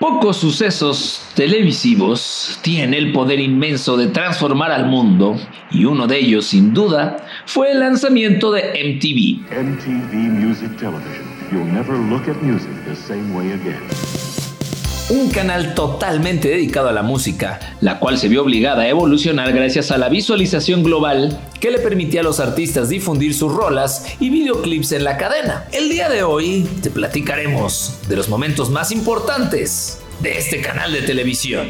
Pocos sucesos televisivos tienen el poder inmenso de transformar al mundo y uno de ellos sin duda fue el lanzamiento de MTV. MTV Music Television. You'll never look at music the same way again. Un canal totalmente dedicado a la música, la cual se vio obligada a evolucionar gracias a la visualización global que le permitía a los artistas difundir sus rolas y videoclips en la cadena. El día de hoy te platicaremos de los momentos más importantes de este canal de televisión.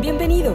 Bienvenido.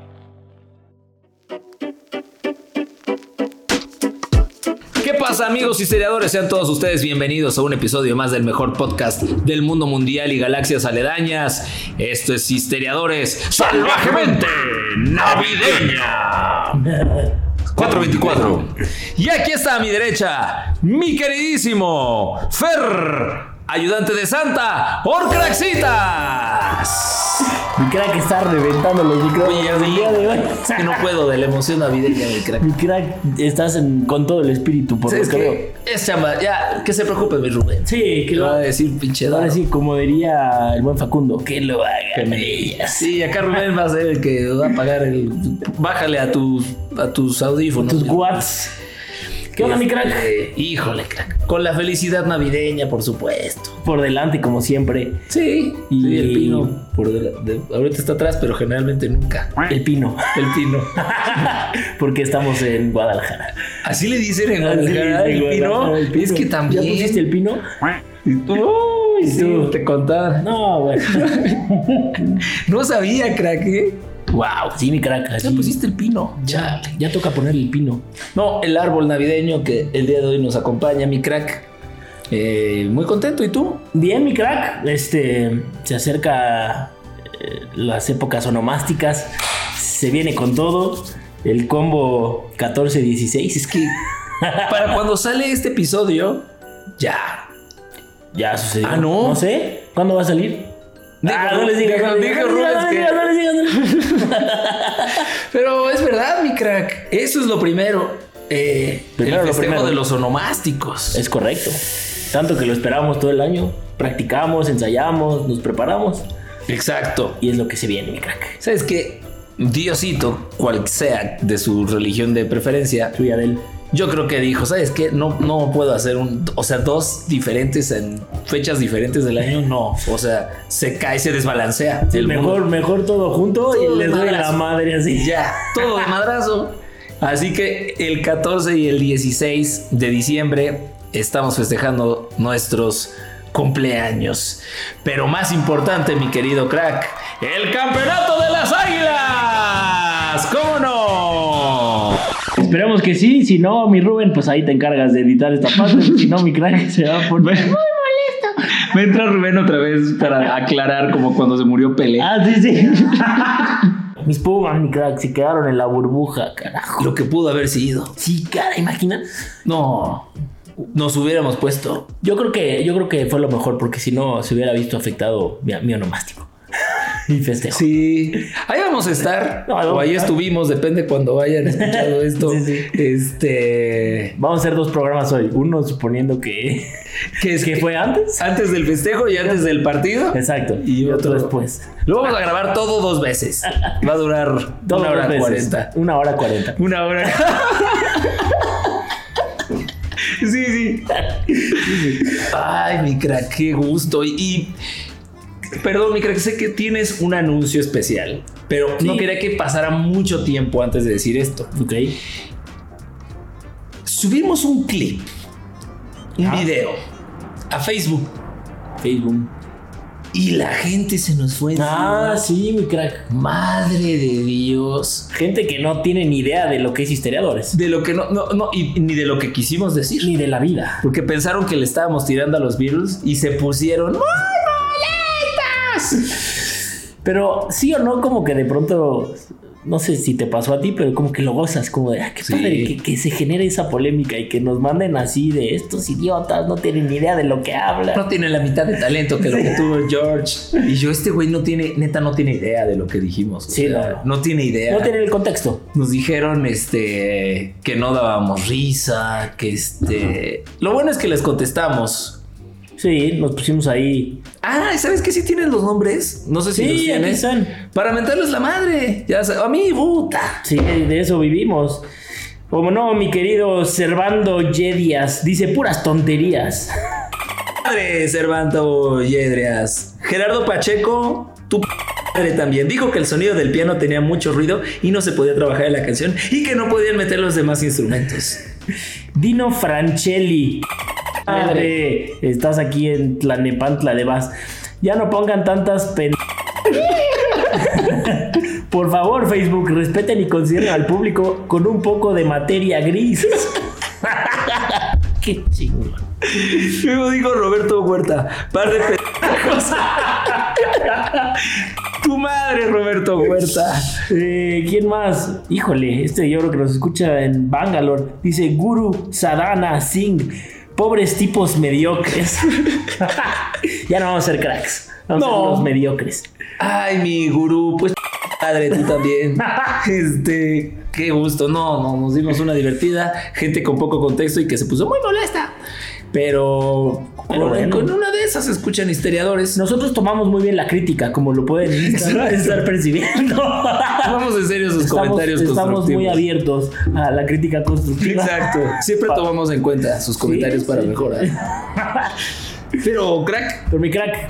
Pasa amigos historiadores? Sean todos ustedes bienvenidos a un episodio más del mejor podcast del mundo mundial y galaxias aledañas. Esto es Histeriadores Salvajemente Navideña. 424. Y aquí está a mi derecha, mi queridísimo Fer, ayudante de Santa, Orcraxitas. Mi crack está reventando los micrófonos Oye, el día de hoy. Es que no puedo de la emoción navideña, mi crack. Mi crack, estás en- con todo el espíritu, por lo Es que veo. es chamba, ya, que se preocupe mi Rubén. Sí, que ¿Qué lo va a decir pinche Ahora sí, como diría el buen Facundo, que lo ellas. Sí, acá Rubén va a ser el que va a pagar el. Bájale a tus, a tus audífonos. Tus watts. ¿Qué onda, mi crack? Este, Híjole, crack. Con la felicidad navideña, por supuesto. Por delante, como siempre. Sí, Y- y el pino. Por ahorita está atrás, pero generalmente nunca. El pino. El pino. Porque estamos en Guadalajara. Así le dicen en Guadalajara, el pino. Es que también. ¿Ya pusiste el pino? Uy, sí, tú. te contaba. No, güey. No sabía, crack. ¿eh? Wow, sí, mi crack. Ya pusiste el pino. Ya, ya toca poner el pino. No, el árbol navideño que el día de hoy nos acompaña, mi crack. Eh, muy contento, ¿y tú? Bien, mi crack. Este se acerca eh, las épocas onomásticas. Se viene con todo. El combo 14-16. Es que Para cuando sale este episodio, ya. ya sucedió. Ah, ¿no? No sé. ¿Cuándo va a salir? Ah, no les digas, no les digas, no les digas, Pero es verdad, mi crack. Eso es lo primero. Eh, Primero el lo festejo primero. de los onomásticos. Es correcto. Tanto que lo esperamos todo el año. Practicamos, ensayamos, nos preparamos. Exacto. Y es lo que se viene, mi crack. ¿Sabes qué? Diosito, cual sea de su religión de preferencia, Tuya del. Yo creo que dijo, ¿sabes qué? No, no puedo hacer un... O sea, dos diferentes en fechas diferentes del año, no. O sea, se cae, se desbalancea. el Mejor, mundo. mejor todo junto Todo y les doy la madre así. Ya, todo de madrazo. Así que el 14 y el 16 de diciembre estamos festejando nuestros cumpleaños. Pero más importante, mi querido crack, el campeonato de las águilas. ¿Cómo no? Esperemos que sí, si no, mi Rubén, pues ahí te encargas de editar esta parte, si no, mi crack se va a poner... Me entra Rubén otra vez para aclarar como cuando se murió Pelé. Ah, sí, sí. Mis Pumas, mi crack, se quedaron en la burbuja, carajo. Lo que pudo haber sido. Sí, cara, imagina. No, nos hubiéramos puesto. Yo creo que, yo creo que fue lo mejor, porque si no, se hubiera visto afectado mi, mi onomástico. y festejo. Sí, ahí vamos a estar. No, o ahí estuvimos, depende cuando hayan escuchado esto. Sí, sí. Este. Vamos a hacer dos programas hoy. Uno suponiendo que, ¿Qué es que fue antes. Antes del festejo y antes del partido. Exacto. Y otro después. Lo vamos a grabar todo dos veces. Va a durar Dos una hora cuarenta. Una hora cuarenta. Una hora. sí, sí. Ay, mi crack, qué gusto. Y, y- perdón, mi crack, sé que tienes un anuncio especial, pero no quería que pasara mucho tiempo antes de decir esto. Ok. Subimos un clip, un Ah. video a Facebook Facebook. y la gente se nos fue. Ah, encima. sí, mi crack. Madre de Dios. Gente que no tiene ni idea de lo que es histeriadores. De lo que no, no, no, y ni de lo que quisimos decir. Ni de la vida. Porque pensaron que le estábamos tirando a los Beatles y se pusieron molestas. Pero sí o no, como que de pronto no sé si te pasó a ti, pero como que lo gozas, como de, ah, qué Sí. padre que, que se genere esa polémica y que nos manden así de estos idiotas, no tienen ni idea de lo que hablan. No tiene la mitad de talento que lo que tuvo George. Y yo, este güey no tiene, neta, no tiene idea de lo que dijimos. Sí, sea, no. no tiene idea. No tienen el contexto. Nos dijeron este que no dábamos risa, que este. Lo bueno es que les contestamos. Sí, nos pusimos ahí. Ah, ¿sabes qué? Sí tienen los nombres. No sé si Sí, los aquí están. Para mentarles la madre. Ya sabes, a mí, puta. Sí, de eso vivimos. Como no, mi querido Servando Yedias, dice puras tonterías. Madre, Cervanto Yedrias. Gerardo Pacheco, tu madre también. Dijo que el sonido del piano tenía mucho ruido y no se podía trabajar en la canción y que no podían meter los demás instrumentos. Dino Francelli. Madre, estás aquí en Tlanepantla de Vaz. Ya no pongan tantas pen... Por favor, Facebook, respeten y consideren al público con un poco de materia gris. Qué chingón. Luego dijo Roberto Huerta, par de pendejos. tu madre, Roberto Huerta. Eh, ¿Quién más? Híjole, este yo creo que nos escucha en Bangalore. Dice Guru Sadhana Singh. Pobres tipos mediocres. ya no vamos a ser cracks. Vamos a No. ser los mediocres. Ay, mi gurú, pues madre, tú también. Este, qué gusto. No, no, nos dimos una divertida. Gente con poco contexto y que se puso muy molesta. Pero, Pero con, bueno. con una de esas escuchan histeriadores. Nosotros tomamos muy bien la crítica, como lo pueden estar, percibiendo. Tomamos en serio sus estamos, comentarios estamos muy abiertos a la crítica constructiva. Exacto. Siempre Pa- tomamos en cuenta sus comentarios Sí, para sí. mejorar. Pero, crack. Pero mi crack,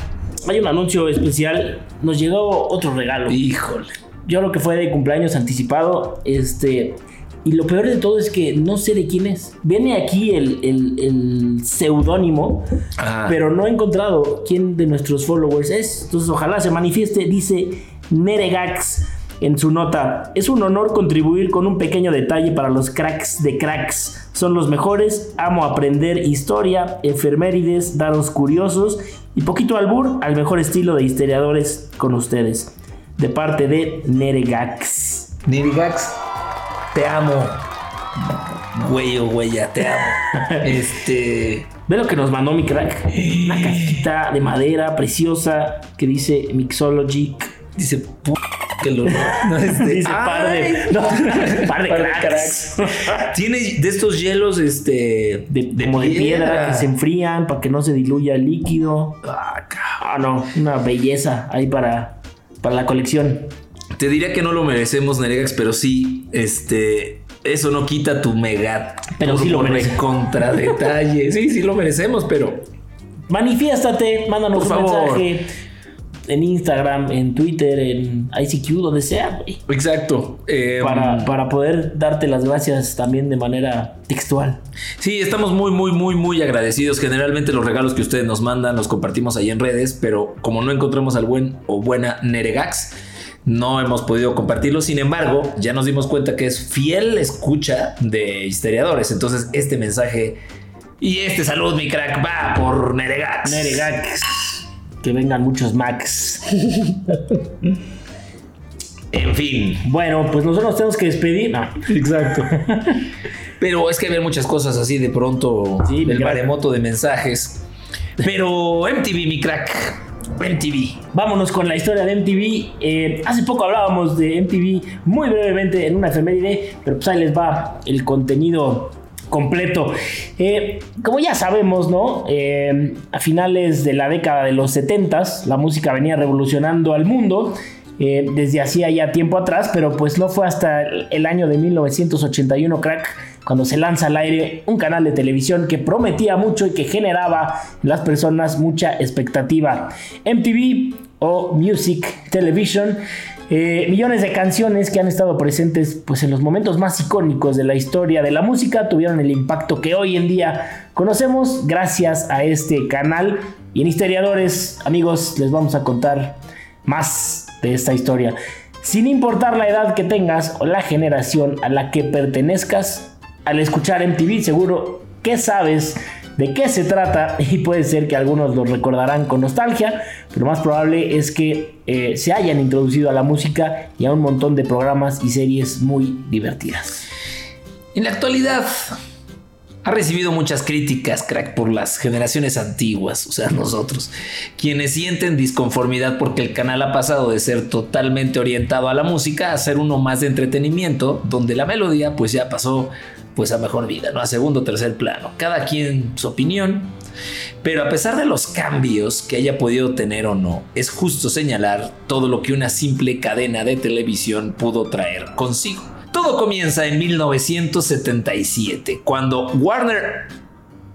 hay un anuncio especial. Nos llegó otro regalo. Híjole. Yo creo que fue de cumpleaños anticipado. Este. Y lo peor de todo es que no sé de quién es. Viene aquí el, el- el seudónimo, Ah. pero no he encontrado quién de nuestros followers es. Entonces, ojalá se manifieste. Dice Neregax en su nota. Es un honor contribuir con un pequeño detalle para los cracks de cracks. Son los mejores. Amo aprender historia, efemérides, daros curiosos y poquito albur al mejor estilo de historiadores con ustedes. De parte de Neregax. Nirigax, te amo. Güey o güeya, te amo. Este. Ve lo que nos mandó mi crack. Una cajita de madera preciosa que dice Mixology. Dice, "Pu- que lo. No, este, Dice par de, no, par de par de cracks. Tiene de estos hielos, este. De, como de piedra que se enfrían para que no se diluya el líquido. Ah. Ah, no, una belleza ahí para, para la colección. Te diría que no lo merecemos, Neregax, pero sí, este. Eso no quita tu mega. Pero sí lo merece. Contra detalle. Sí, sí lo merecemos, pero. Manifiéstate, mándanos Por un favor. mensaje en Instagram, en Twitter, en ICQ, donde sea, güey. Exacto. Eh, Para, para poder darte las gracias también de manera textual. Sí, estamos muy, muy, muy, muy agradecidos. Generalmente los regalos que ustedes nos mandan los compartimos ahí en redes, pero como no encontramos al buen o buena Neregax, no hemos podido compartirlo. Sin embargo, ya nos dimos cuenta que es fiel escucha de historiadores. Entonces, este mensaje y este salud, mi crack, va por Neregax. Neregax. Que vengan muchos Max. En fin. Bueno, pues nosotros nos tenemos que despedir. No. Exacto. Pero es que hay muchas cosas así de pronto. Sí, el maremoto de mensajes. Pero MTV, mi crack. MTV. Vámonos con la historia de MTV. Eh, hace poco hablábamos de MTV muy brevemente en una efeméride, pero pues ahí les va el contenido completo. Eh, como ya sabemos, ¿no? Eh, a finales de la década de los 70s, la música venía revolucionando al mundo. desde hacía ya tiempo atrás, pero pues no fue hasta el año de 1981, crack, cuando se lanza al aire un canal de televisión que prometía mucho y que generaba en las personas mucha expectativa. MTV o Music Television. eh, millones de canciones que han estado presentes pues, en los momentos más icónicos de la historia de la música tuvieron el impacto que hoy en día conocemos gracias a este canal. Y en Historiadores, amigos, les vamos a contar más de esta historia. Sin importar la edad que tengas o la generación a la que pertenezcas, al escuchar MTV seguro que sabes de qué se trata y puede ser que algunos lo recordarán con nostalgia, pero más probable es que eh, se hayan introducido a la música y a un montón de programas y series muy divertidas. En la actualidad, ha recibido muchas críticas, crack, por las generaciones antiguas, o sea, nosotros, quienes sienten disconformidad porque el canal ha pasado de ser totalmente orientado a la música a ser uno más de entretenimiento, donde la melodía pues ya pasó pues a mejor vida, ¿no? A segundo o tercer plano. Cada quien su opinión, pero a pesar de los cambios que haya podido tener o no, es justo señalar todo lo que una simple cadena de televisión pudo traer consigo. Todo comienza en 1977, cuando Warner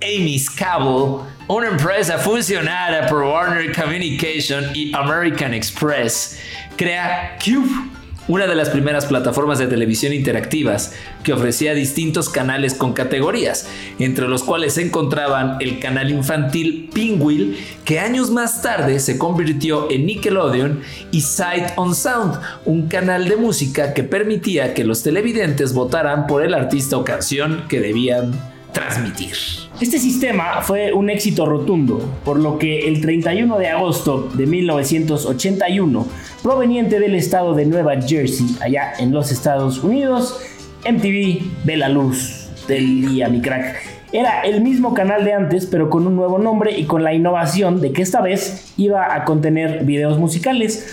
Amis Cable, una empresa funcionada por Warner Communication y American Express, crea Cube una de las primeras plataformas de televisión interactivas que ofrecía distintos canales con categorías, entre los cuales se encontraban el canal infantil Pinwheel, que años más tarde se convirtió en Nickelodeon, y Sight on Sound, un canal de música que permitía que los televidentes votaran por el artista o canción que debían transmitir. Este sistema fue un éxito rotundo, por lo que el 31 de agosto de 1981, proveniente del estado de Nueva Jersey, allá en los Estados Unidos, MTV ve la luz del día, mi crack. Era el mismo canal de antes, pero con un nuevo nombre y con la innovación de que esta vez iba a contener videos musicales.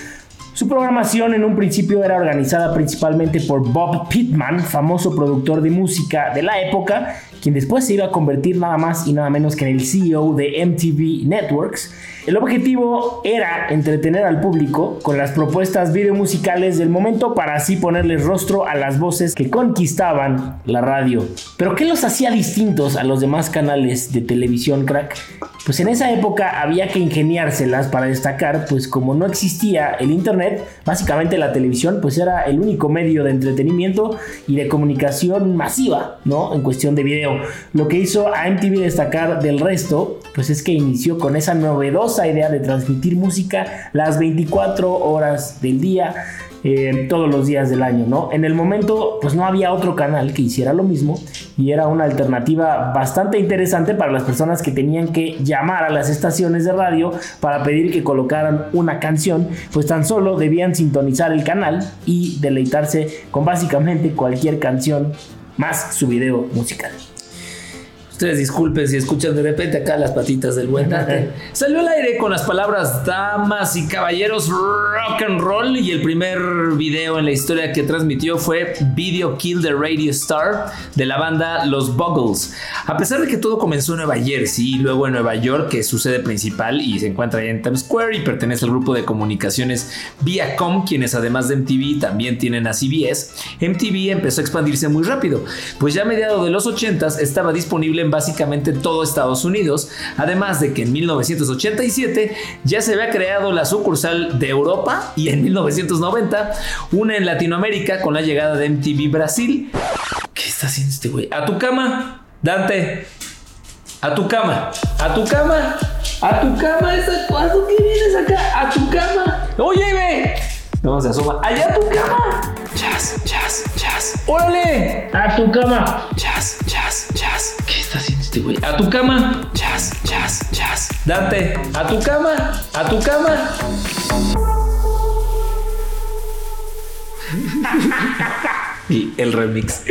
Su programación en un principio era organizada principalmente por Bob Pittman, famoso productor de música de la época, quien después se iba a convertir nada más y nada menos que en el CEO de MTV Networks. El objetivo era entretener al público con las propuestas videomusicales del momento para así ponerles rostro a las voces que conquistaban la radio. Pero ¿qué los hacía distintos a los demás canales de televisión crack? Pues en esa época había que ingeniárselas para destacar, pues como no existía el internet, básicamente la televisión pues era el único medio de entretenimiento y de comunicación masiva, ¿no? En cuestión de video. Lo que hizo a MTV destacar del resto, pues es que inició con esa novedosa idea de transmitir música las 24 horas del día eh, todos los días del año, ¿no? En el momento, pues no había otro canal que hiciera lo mismo y era una alternativa bastante interesante para las personas que tenían que llamar a las estaciones de radio para pedir que colocaran una canción, pues tan solo debían sintonizar el canal y deleitarse con básicamente cualquier canción más su video musical. Ustedes disculpen si escuchan de repente acá las patitas del buen Dante. Salió al aire con las palabras damas y caballeros rock and roll y el primer video en la historia que transmitió fue Video Kill the Radio Star de la banda Los Buggles. A pesar de que todo comenzó en Nueva Jersey y luego en Nueva York, que es su sede principal y se encuentra ahí en Times Square y pertenece al grupo de comunicaciones Viacom, quienes además de MTV también tienen a CBS, MTV empezó a expandirse muy rápido, pues ya a mediados de los 80s estaba disponible en básicamente todo Estados Unidos, además de que en 1987 ya se había creado la sucursal de Europa y en 1990 una en Latinoamérica con la llegada de MTV Brasil. ¿Qué está haciendo este güey? A tu cama, Dante. A tu cama. A tu cama. A tu cama. ¿Cuándo que vienes acá? A tu cama. Oye, ve. No, se asoma. Allá a tu cama. Jazz, jazz, jazz. ¡Órale! A tu cama. Jazz, jazz, jazz. ¿Qué está haciendo este güey? A tu cama. Jazz, jazz, jazz. Date. A tu cama. A tu cama. y el remix.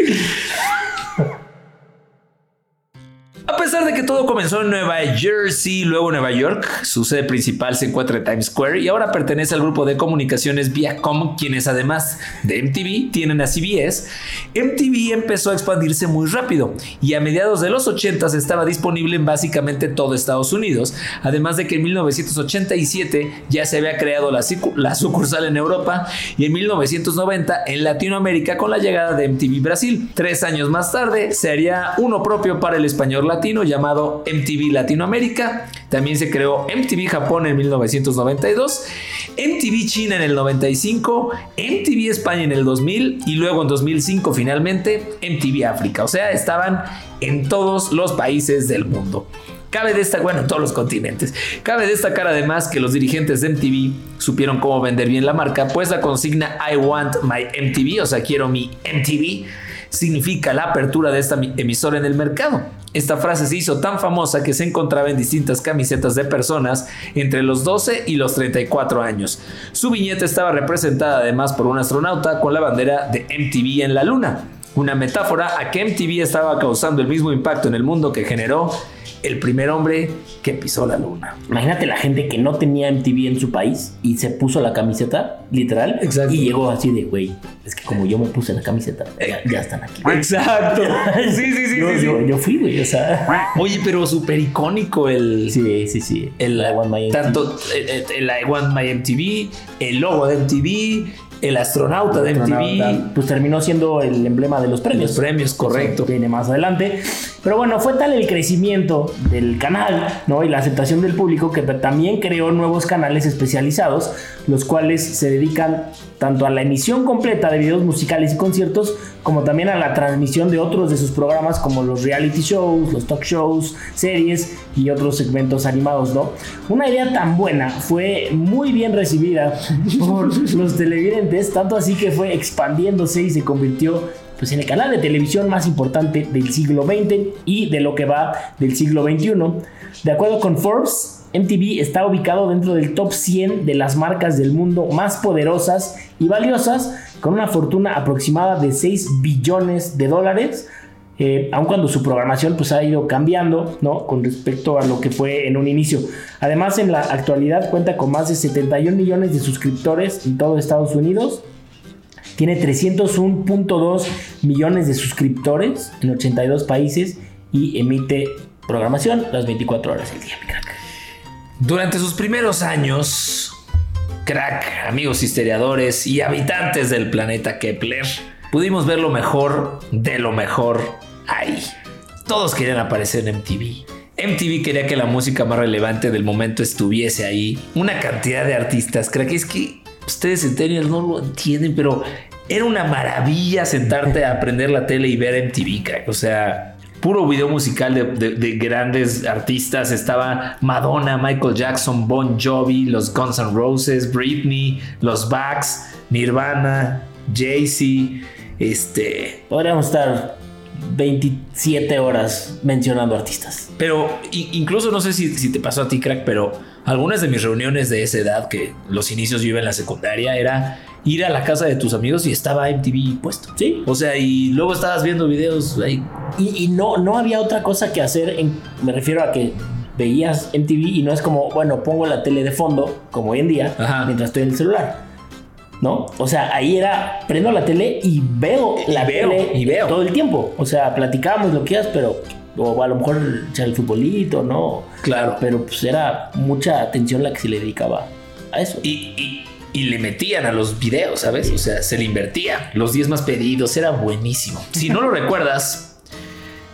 A pesar de que todo comenzó en Nueva Jersey, luego Nueva York, su sede principal se encuentra en Times Square y ahora pertenece al grupo de comunicaciones Viacom, quienes además de MTV tienen a CBS. MTV empezó a expandirse muy rápido y a mediados de los 80 estaba disponible en básicamente todo Estados Unidos, además de que en 1987 ya se había creado la, sucursal en Europa y en 1990 en Latinoamérica con la llegada de MTV Brasil. Tres años más tarde se uno propio para el español latino llamado MTV Latinoamérica. También se creó MTV Japón en 1992, MTV China en el 95, MTV España en el 2000 y luego en 2005 finalmente MTV África. O sea, estaban en todos los países del mundo. Cabe destacar, bueno, en todos los continentes. Cabe destacar además que los dirigentes de MTV supieron cómo vender bien la marca, pues la consigna I want my MTV, o sea, quiero mi MTV, significa la apertura de esta emisora en el mercado. Esta frase se hizo tan famosa que se encontraba en distintas camisetas de personas entre los 12 y los 34 años. Su viñeta estaba representada además por un astronauta con la bandera de MTV en la luna, una metáfora a que MTV estaba causando el mismo impacto en el mundo que generó el primer hombre que pisó la luna. Imagínate la gente que no tenía MTV en su país y se puso la camiseta, literal, Exacto. y llegó así de, güey, es que como yo me puse la camiseta, ya, ya están aquí. Exacto. Sí, sí, sí, yo, sí, sí. yo- fui, güey, o sea. Oye, pero súper icónico el... Sí, sí, sí. El, I Want My MTV. tanto eh, eh, el I Want My MTV, el logo de MTV, el astronauta de MTV, Pues terminó siendo el emblema de los premios. los premios, correcto. Viene más adelante. Pero bueno, fue tal el crecimiento del canal, ¿no? Y la aceptación del público que también creó nuevos canales especializados, los cuales se dedican tanto a la emisión completa de videos musicales y conciertos, como también a la transmisión de otros de sus programas como los reality shows, los talk shows, series y otros segmentos animados, ¿no? Una idea tan buena fue muy bien recibida por los televidentes, tanto así que fue expandiéndose y se convirtió pues, en el canal de televisión más importante del siglo XX y de lo que va del siglo XXI. De acuerdo con Forbes, MTV está ubicado dentro del top 100 de las marcas del mundo más poderosas y valiosas, con una fortuna aproximada de 6 billones de dólares. Eh, aun cuando su programación pues, ha ido cambiando ¿no? con respecto a lo que fue en un inicio. Además, en la actualidad cuenta con más de 71 millones de suscriptores en todo Estados Unidos tiene 301.2 millones de suscriptores en 82 países y emite programación las 24 horas del día, crack. Durante sus primeros años, crack, amigos historiadores y habitantes del planeta Kepler, pudimos ver lo mejor de lo mejor ahí. Todos querían aparecer en MTV. MTV quería que la música más relevante del momento estuviese ahí. Una cantidad de artistas, crack, es que ustedes centennials no lo entienden, pero era una maravilla sentarte a aprender la tele y ver MTV, crack. O sea, puro video musical de, de- de grandes artistas. Estaba Madonna, Michael Jackson, Bon Jovi, los Guns N' Roses, Britney, los Bucks, Nirvana, Jay-Z, este... Podríamos estar 27 horas mencionando artistas. Pero incluso no sé si, si te pasó a ti, crack, pero algunas de mis reuniones de esa edad, que los inicios yo iba en la secundaria, era ir a la casa de tus amigos y estaba MTV puesto. Sí. O sea, y luego estabas viendo videos ahí. Y, y no, no había otra cosa que hacer, en- me refiero a que veías MTV y no es como, bueno, pongo la tele de fondo, como hoy en día, Ajá. mientras estoy en el celular. ¿No? O sea, ahí era, prendo la tele y veo la veo, tele y veo. todo el tiempo. O sea, platicábamos lo que quieras, pero, o a lo mejor echar el futbolito, ¿no? Claro. Pero pues era mucha atención la que se le dedicaba a eso. Y, y- y le metían a los videos, ¿sabes? O sea, se le invertía. Los 10 más pedidos, era buenísimo. Si no lo recuerdas,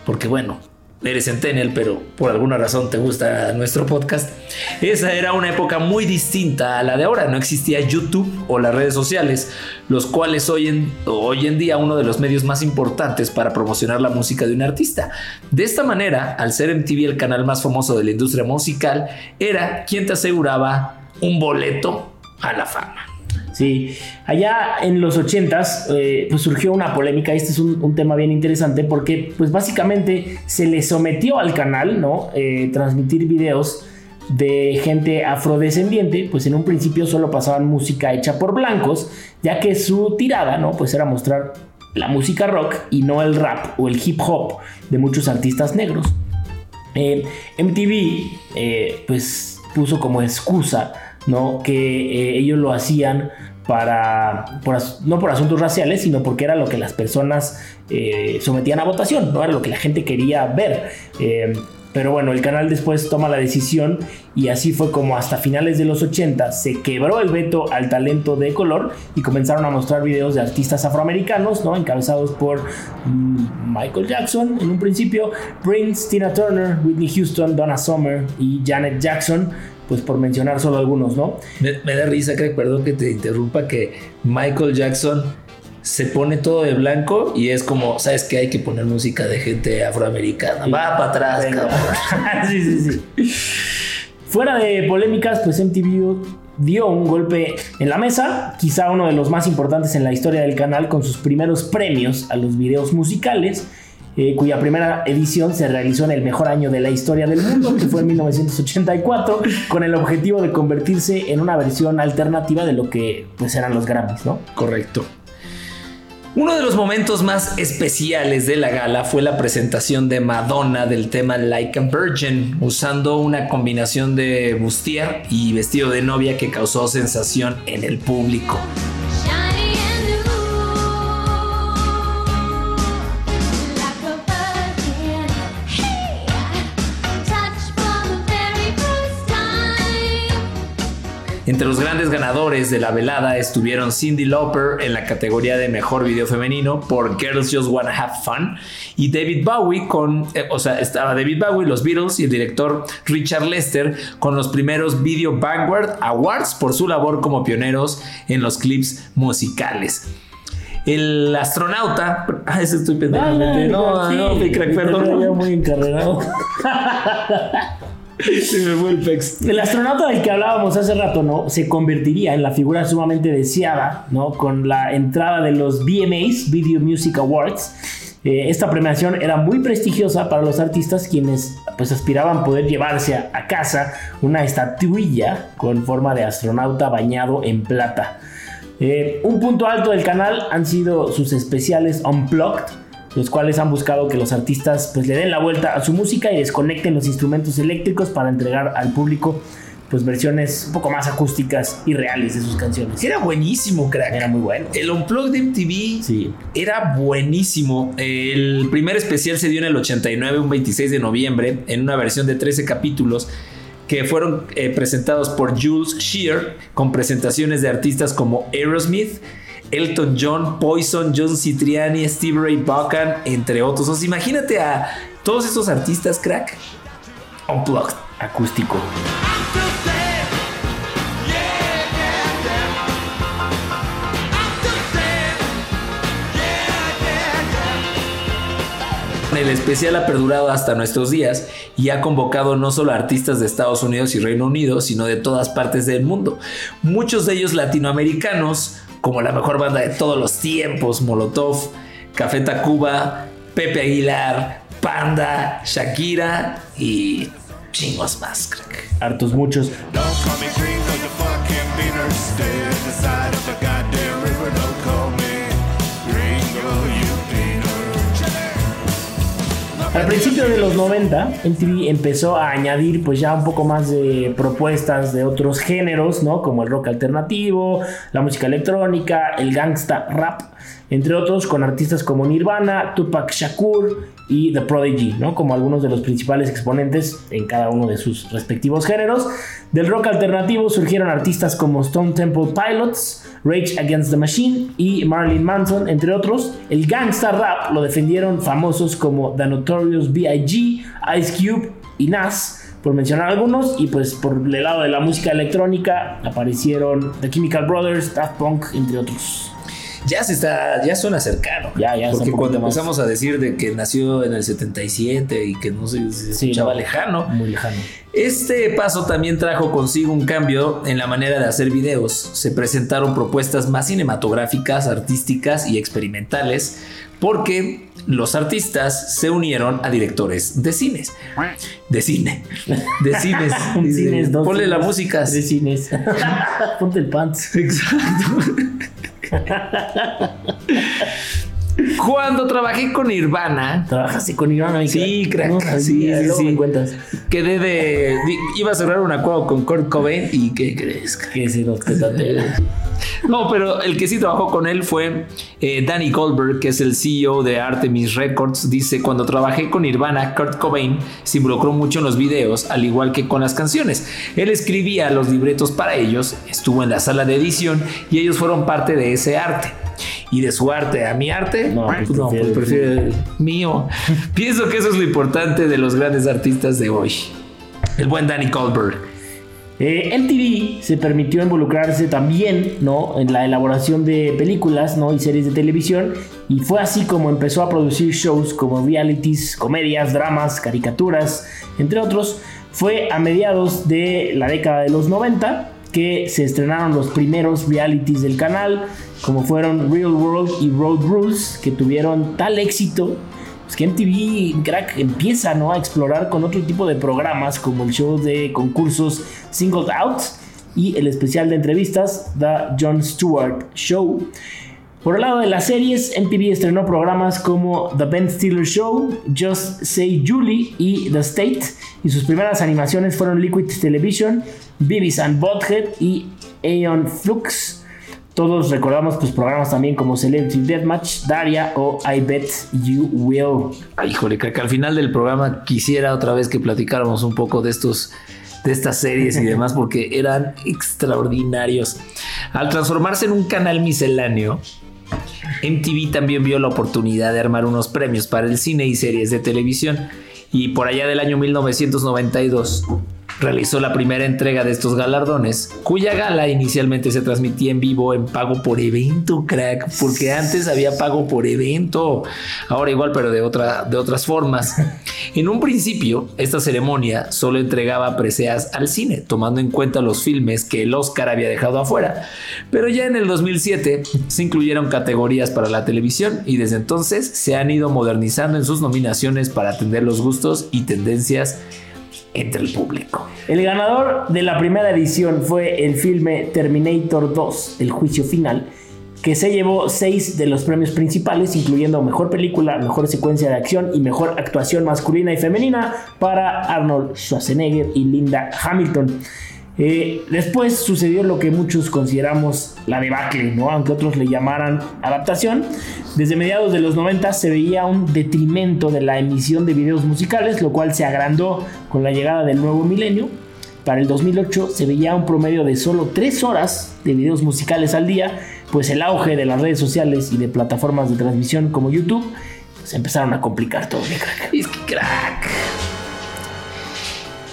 porque bueno, eres centennial, pero por alguna razón te gusta nuestro podcast, esa era una época muy distinta a la de ahora. No existía YouTube o las redes sociales, los cuales hoy en, hoy en día uno de los medios más importantes para promocionar la música de un artista. De esta manera, al ser MTV el canal más famoso de la industria musical, era quien te aseguraba un boleto a la fama. Sí, allá en los 80s eh, pues surgió una polémica, este es un, tema bien interesante porque pues básicamente se le sometió al canal, ¿no? Eh, transmitir videos de gente afrodescendiente, pues en un principio solo pasaban música hecha por blancos, ya que su tirada, ¿no? Pues era mostrar la música rock y no el rap o el hip hop de muchos artistas negros. Eh, MTV pues puso como excusa ¿no? que eh, ellos lo hacían para por no por asuntos raciales sino porque era lo que las personas eh, sometían a votación no era lo que la gente quería ver. Eh, pero bueno el canal después toma la decisión y así fue como hasta finales de los 80 se quebró el veto al talento de color y comenzaron a mostrar videos de artistas afroamericanos no encabezados por mm, Michael Jackson en un principio Prince Tina Turner Whitney Houston Donna Summer y Janet Jackson pues por mencionar solo algunos no Me, me da risa, Craig, perdón que te interrumpa, que Michael Jackson se pone todo de blanco y es como, ¿sabes qué? Hay que poner música de gente afroamericana. Va para atrás, cabrón. sí, sí, sí. Fuera de polémicas, pues MTV dio un golpe en la mesa, quizá uno de los más importantes en la historia del canal, con sus primeros premios a los videos musicales, eh, cuya primera edición se realizó en el mejor año de la historia del mundo, que fue en 1984, con el objetivo de convertirse en una versión alternativa de lo que pues eran los Grammys, ¿no? Correcto. Uno de los momentos más especiales de la gala fue la presentación de Madonna del tema Like a Virgin, usando una combinación de bustier y vestido de novia que causó sensación en el público. Entre los grandes ganadores de la velada estuvieron Cindy Lauper en la categoría de mejor video femenino por Girls Just Wanna Have Fun y David Bowie con, eh, o sea, estaba David Bowie, los Beatles y el director Richard Lester con los primeros Video Vanguard Awards por su labor como pioneros en los clips musicales. El astronauta, ah, ese estoy pendejamente, no, no, mi crack, perdón, muy encarrerado. Se me fue el. El astronauta del que hablábamos hace rato, ¿no? Se convertiría en la figura sumamente deseada, ¿no? Con la entrada de los VMAs, Video Music Awards. Eh, esta premiación era muy prestigiosa para los artistas quienes pues aspiraban poder llevarse a, a casa una estatuilla con forma de astronauta bañado en plata. Eh, un punto alto del canal han sido sus especiales Unplugged, los cuales han buscado que los artistas pues le den la vuelta a su música y desconecten los instrumentos eléctricos para entregar al público pues versiones un poco más acústicas y reales de sus canciones. Era buenísimo, crack. Era muy bueno. El Unplugged de MTV Sí. era buenísimo. El primer especial se dio en el 89, un 26 de noviembre, en una versión de 13 capítulos que fueron eh, presentados por Jules Shear con presentaciones de artistas como Aerosmith, Elton John, Poison, John Citriani, Steve Ray Vaughan, entre otros. O sea, imagínate a todos estos artistas, crack, unplugged. Acústico. El especial ha perdurado hasta nuestros días y ha convocado no solo a artistas de Estados Unidos y Reino Unido, sino de todas partes del mundo. Muchos de ellos latinoamericanos, como la mejor banda de todos los tiempos, Molotov, Café Tacuba, Pepe Aguilar, Panda, Shakira y chingos más, crack. Hartos muchos. Al principio de los 90, MTV empezó a añadir pues ya un poco más de propuestas de otros géneros, ¿no? Como el rock alternativo, la música electrónica, el gangsta rap, entre otros con artistas como Nirvana, Tupac Shakur y The Prodigy, ¿no? Como algunos de los principales exponentes en cada uno de sus respectivos géneros. Del rock alternativo surgieron artistas como Stone Temple Pilots, Rage Against the Machine y Marilyn Manson, entre otros. El gangsta rap lo defendieron famosos como The Notorious B.I.G., Ice Cube y Nas, por mencionar algunos. Y pues por el lado de la música electrónica aparecieron The Chemical Brothers, Daft Punk, entre otros. Ya se está, ya suena cercano. Ya, ya Porque cuando más. empezamos a decir de que nació en el 77 y que no se, se Sí, escuchaba no, lejano, Muy lejano. Este paso también trajo consigo un cambio en la manera de hacer videos. Se presentaron propuestas más cinematográficas, artísticas y experimentales porque los artistas se unieron a directores de cines. De cine. De cines. Cines, Ponle la cines, música. Tres cines. Ponte el pants. Exacto. Cuando trabajé con Nirvana, Trabajaste con Iván Sí, crack. No Sí, sí, sí. me cuentas. quedé de. Iba a cerrar un acuerdo con Kurt Cobain y ¿qué crees? Que se petate. No, pero el que sí trabajó con él fue eh, Danny Goldberg, que es el CEO de Artemis Records. Dice, cuando trabajé con Nirvana, Kurt Cobain se involucró mucho en los videos, al igual que con las canciones. Él escribía los libretos para ellos, estuvo en la sala de edición y ellos fueron parte de ese arte. Y de su arte a mi arte, No, pues no, pues prefiero el mío. Pienso que eso es lo importante de los grandes artistas de hoy. El buen Danny Goldberg. Eh, MTV se permitió involucrarse también ¿no? en la elaboración de películas ¿no? y series de televisión y fue así como empezó a producir shows como realities, comedias, dramas, caricaturas, entre otros. Fue a mediados de la década de los 90 que se estrenaron los primeros realities del canal, como fueron Real World y Road Rules, que tuvieron tal éxito pues que MTV Crack empieza ¿no? a explorar con otro tipo de programas como el show de concursos Singled Out y el especial de entrevistas The Jon Stewart Show. Por el lado de las series, MTV estrenó programas como The Ben Stiller Show, Just Say Julie y The State, y sus primeras animaciones fueron Liquid Television, Beavis and Butthead y Aeon Flux. Todos recordamos pues, programas también como Celebrity Deathmatch, Daria o I Bet You Will. Ay, híjole, creo que al final del programa quisiera otra vez que platicáramos un poco de estos de estas series y demás porque eran extraordinarios. Al transformarse en un canal misceláneo, MTV también vio la oportunidad de armar unos premios para el cine y series de televisión y por allá del año 1992 realizó la primera entrega de estos galardones, cuya gala inicialmente se transmitía en vivo en pago por evento, crack, porque antes había pago por evento, ahora igual pero de, otra, de otras formas. En un principio, esta ceremonia solo entregaba preseas al cine, tomando en cuenta los filmes que el Oscar había dejado afuera, pero ya en el 2007 se incluyeron categorías para la televisión y desde entonces se han ido modernizando en sus nominaciones para atender los gustos y tendencias entre el público. El ganador de la primera edición fue el filme Terminator 2, El Juicio Final, que se llevó seis de los premios principales, incluyendo Mejor Película, Mejor Secuencia de Acción y Mejor Actuación Masculina y Femenina para Arnold Schwarzenegger y Linda Hamilton. Eh, después sucedió lo que muchos consideramos la debacle, ¿no? aunque otros le llamaran adaptación. Desde mediados de los 90 se veía un detrimento de la emisión de videos musicales, lo cual se agrandó con la llegada del nuevo milenio. Para el 2008 se veía un promedio de solo 3 horas de videos musicales al día, pues el auge de las redes sociales y de plataformas de transmisión como YouTube se empezaron a complicar todo, crack. Crack.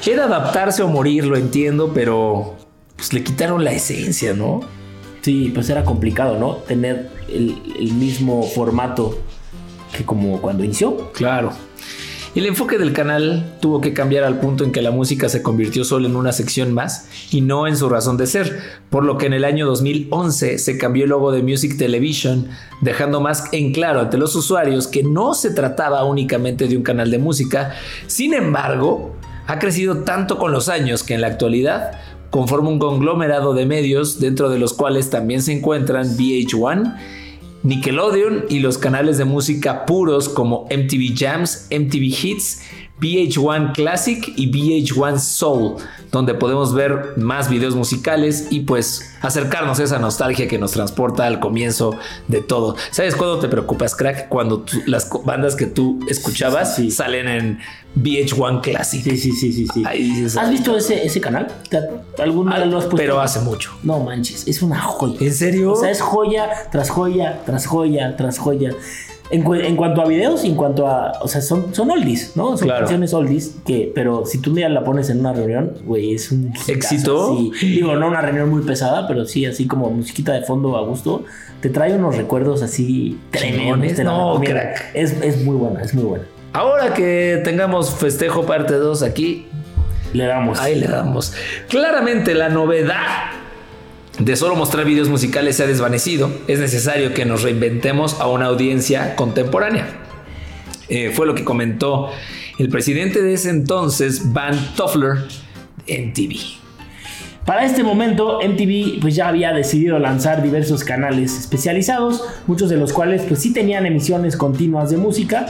Era adaptarse o morir, lo entiendo, pero pues le quitaron la esencia, ¿no? Sí, pues era complicado, ¿no? Tener el, mismo formato que como cuando inició. Claro. El enfoque del canal tuvo que cambiar al punto en que la música se convirtió solo en una sección más y no en su razón de ser, por lo que en el año 2011 se cambió el logo de Music Television, dejando más en claro ante los usuarios que no se trataba únicamente de un canal de música. Sin embargo, ha crecido tanto con los años que en la actualidad conforma un conglomerado de medios dentro de los cuales también se encuentran VH1, Nickelodeon y los canales de música puros como MTV Jams, MTV Hits, VH1 Classic y VH1 Soul, donde podemos ver más videos musicales y pues acercarnos a esa nostalgia que nos transporta al comienzo de todo. ¿Sabes cuándo te preocupas, crack? Cuando tú- las bandas que tú escuchabas Sí. salen en VH1 Classic. Sí, sí, sí, sí. sí. Ahí ¿Has visto ese, ese canal? ¿Te- ¿Algún día lo has puesto? Pero hace mucho. No manches, es una joya. ¿En serio? O sea, es joya tras joya, tras joya, tras joya. En, cu- en cuanto a videos y en cuanto a. O sea, son, son oldies, ¿no? Son Claro. canciones oldies que. Pero si tú un día la pones en una reunión, güey, es un. ¿Éxito? sí. Digo, no una reunión muy pesada, pero sí, así como musiquita de fondo a gusto. Te trae unos recuerdos así tremendos. No, crack. Es, es muy buena, es muy buena. Ahora que tengamos festejo parte 2 aquí, Le damos. Ahí le damos. Claramente la novedad de solo mostrar videos musicales se ha desvanecido. Es necesario que nos reinventemos a una audiencia contemporánea. Eh, fue lo que comentó el presidente de ese entonces, Van Toffler, en TV. Para este momento, MTV pues ya había decidido lanzar diversos canales especializados, muchos de los cuales pues sí tenían emisiones continuas de música.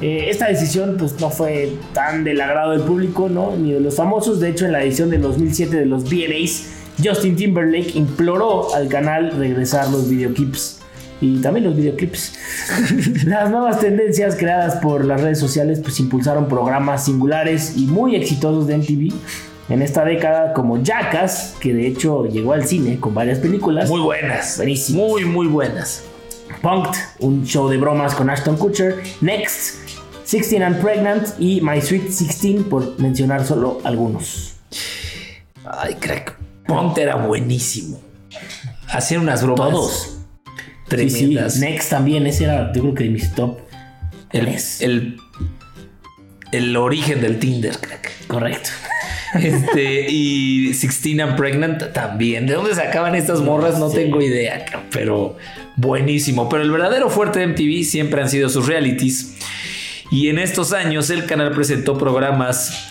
Eh, esta decisión pues no fue tan del agrado del público, ¿no? Ni de los famosos. De hecho, en la edición del 2007 de los VMAs, Justin Timberlake imploró al canal regresar los videoclips. Y también los videoclips. Las nuevas tendencias creadas por las redes sociales pues impulsaron programas singulares y muy exitosos de MTV en esta década como Jackass, que de hecho llegó al cine con varias películas. Muy buenas. Buenísimas. Muy, muy buenas. Punked, un show de bromas con Ashton Kutcher, Next, 16 and Pregnant y My Sweet 16 por mencionar solo algunos. Ay, crack. Ponte era buenísimo. Hacían unas bromas Todos. Sí, sí, tremendas. Next también, ese era yo creo que de mis top. el, tres. el, el origen del Tinder, crack. Correcto. Este, y Sixteen and Pregnant también. ¿De dónde sacaban estas morras? No tengo idea, pero buenísimo. Pero el verdadero fuerte de MTV siempre han sido sus realities. Y en estos años el canal presentó programas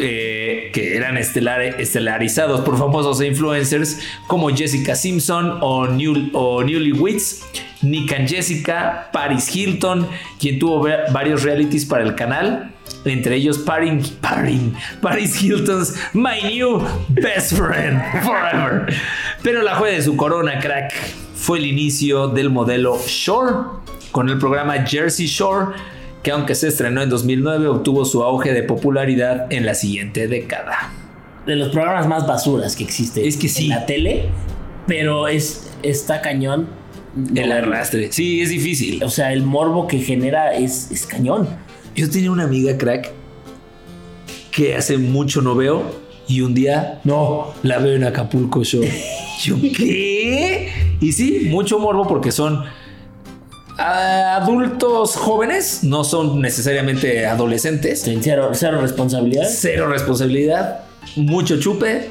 eh, que eran estelar- estelarizados por famosos influencers como Jessica Simpson o, New, o Newlyweds, Nick and Jessica, Paris Hilton, quien tuvo va- varios realities para el canal. Entre ellos Paris Hilton's My New Best Friend Forever. Pero la joya de su corona, crack, fue el inicio del modelo Shore con el programa Jersey Shore, que aunque se estrenó en 2009, obtuvo su auge de popularidad en la siguiente década. De los programas más basuras que existe Es que sí. en la tele, pero es está cañón. El No, arrastre. Sí, es difícil. O sea, el morbo que genera es, es cañón. Yo tenía una amiga, crack, que hace mucho no veo y un día No, la veo en Acapulco Show. Yo, ¿qué? Y sí, mucho morbo porque son adultos jóvenes, no son necesariamente adolescentes. cero, cero responsabilidad Cero responsabilidad, mucho chupe,